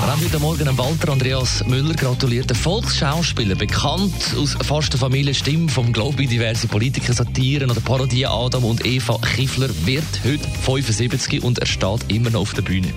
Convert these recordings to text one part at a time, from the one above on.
Wir haben heute Morgen Walter Andreas Müller gratuliert. Der Volksschauspieler, bekannt aus fast der Familie Stimme vom Glaube diverse Politiker, Satiren oder Parodien Adam und Eva Kiffler, wird heute 75 und er steht immer noch auf der Bühne.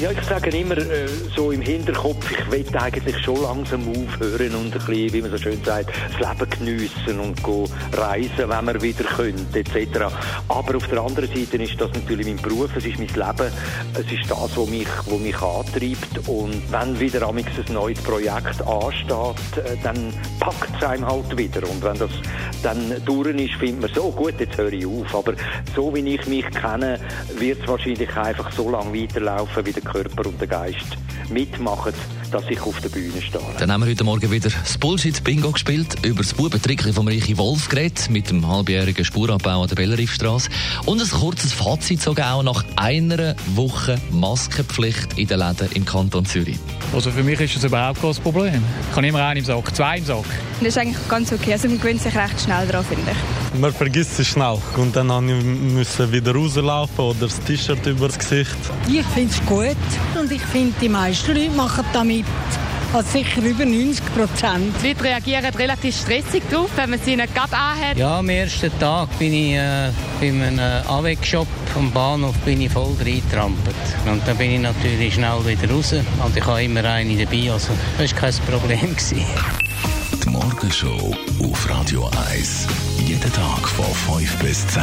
Ja, ich sage immer äh, so im Hinterkopf, ich will eigentlich schon langsam aufhören und ein bisschen, wie man so schön sagt, das Leben geniessen und go reisen, wenn wir wieder können, etc. Aber auf der anderen Seite ist das natürlich mein Beruf, es ist mein Leben, es ist das, was mich, was mich antreibt und wenn wieder ein neues Projekt ansteht, äh, dann packt es einem halt wieder. Und wenn das dann durch ist, findet man so, gut, jetzt höre ich auf, aber so wie ich mich kenne, wird es wahrscheinlich einfach so lange weiterlaufen, wie der Körper und der Geist mitmachen, dass ich auf der Bühne stehe. Dann haben wir heute Morgen wieder das Bullshit-Bingo gespielt, über das Bubentrickli vom Reichi Wolf geredet, mit dem halbjährigen Spurabbau an der Belleriffstraße und ein kurzes Fazit sogar auch nach einer Woche Maskenpflicht in den Läden im Kanton Zürich. Also für mich ist das überhaupt kein Problem. Ich habe immer einen im Sack, zwei im Sack. Das ist eigentlich ganz okay. Also man gewöhnt sich recht schnell daran, finde ich. Man vergisst es schnell. Und dann musste ich wieder rauslaufen oder das T-Shirt über das Gesicht. Ich finde es gut und ich finde, die meisten Leute machen damit also sicher über 90 Prozent. Die Leute reagieren relativ stressig drauf, wenn man sie nicht gerade anhat. Ja, am ersten Tag bin ich äh, bei einem Avec-Shop am Bahnhof bin ich voll reingetrampelt. Und dann bin ich natürlich schnell wieder raus. Und ich habe immer eine dabei, also das war kein Problem. Die Morgenshow auf Radio 1. Jeden Tag von 5 bis 10.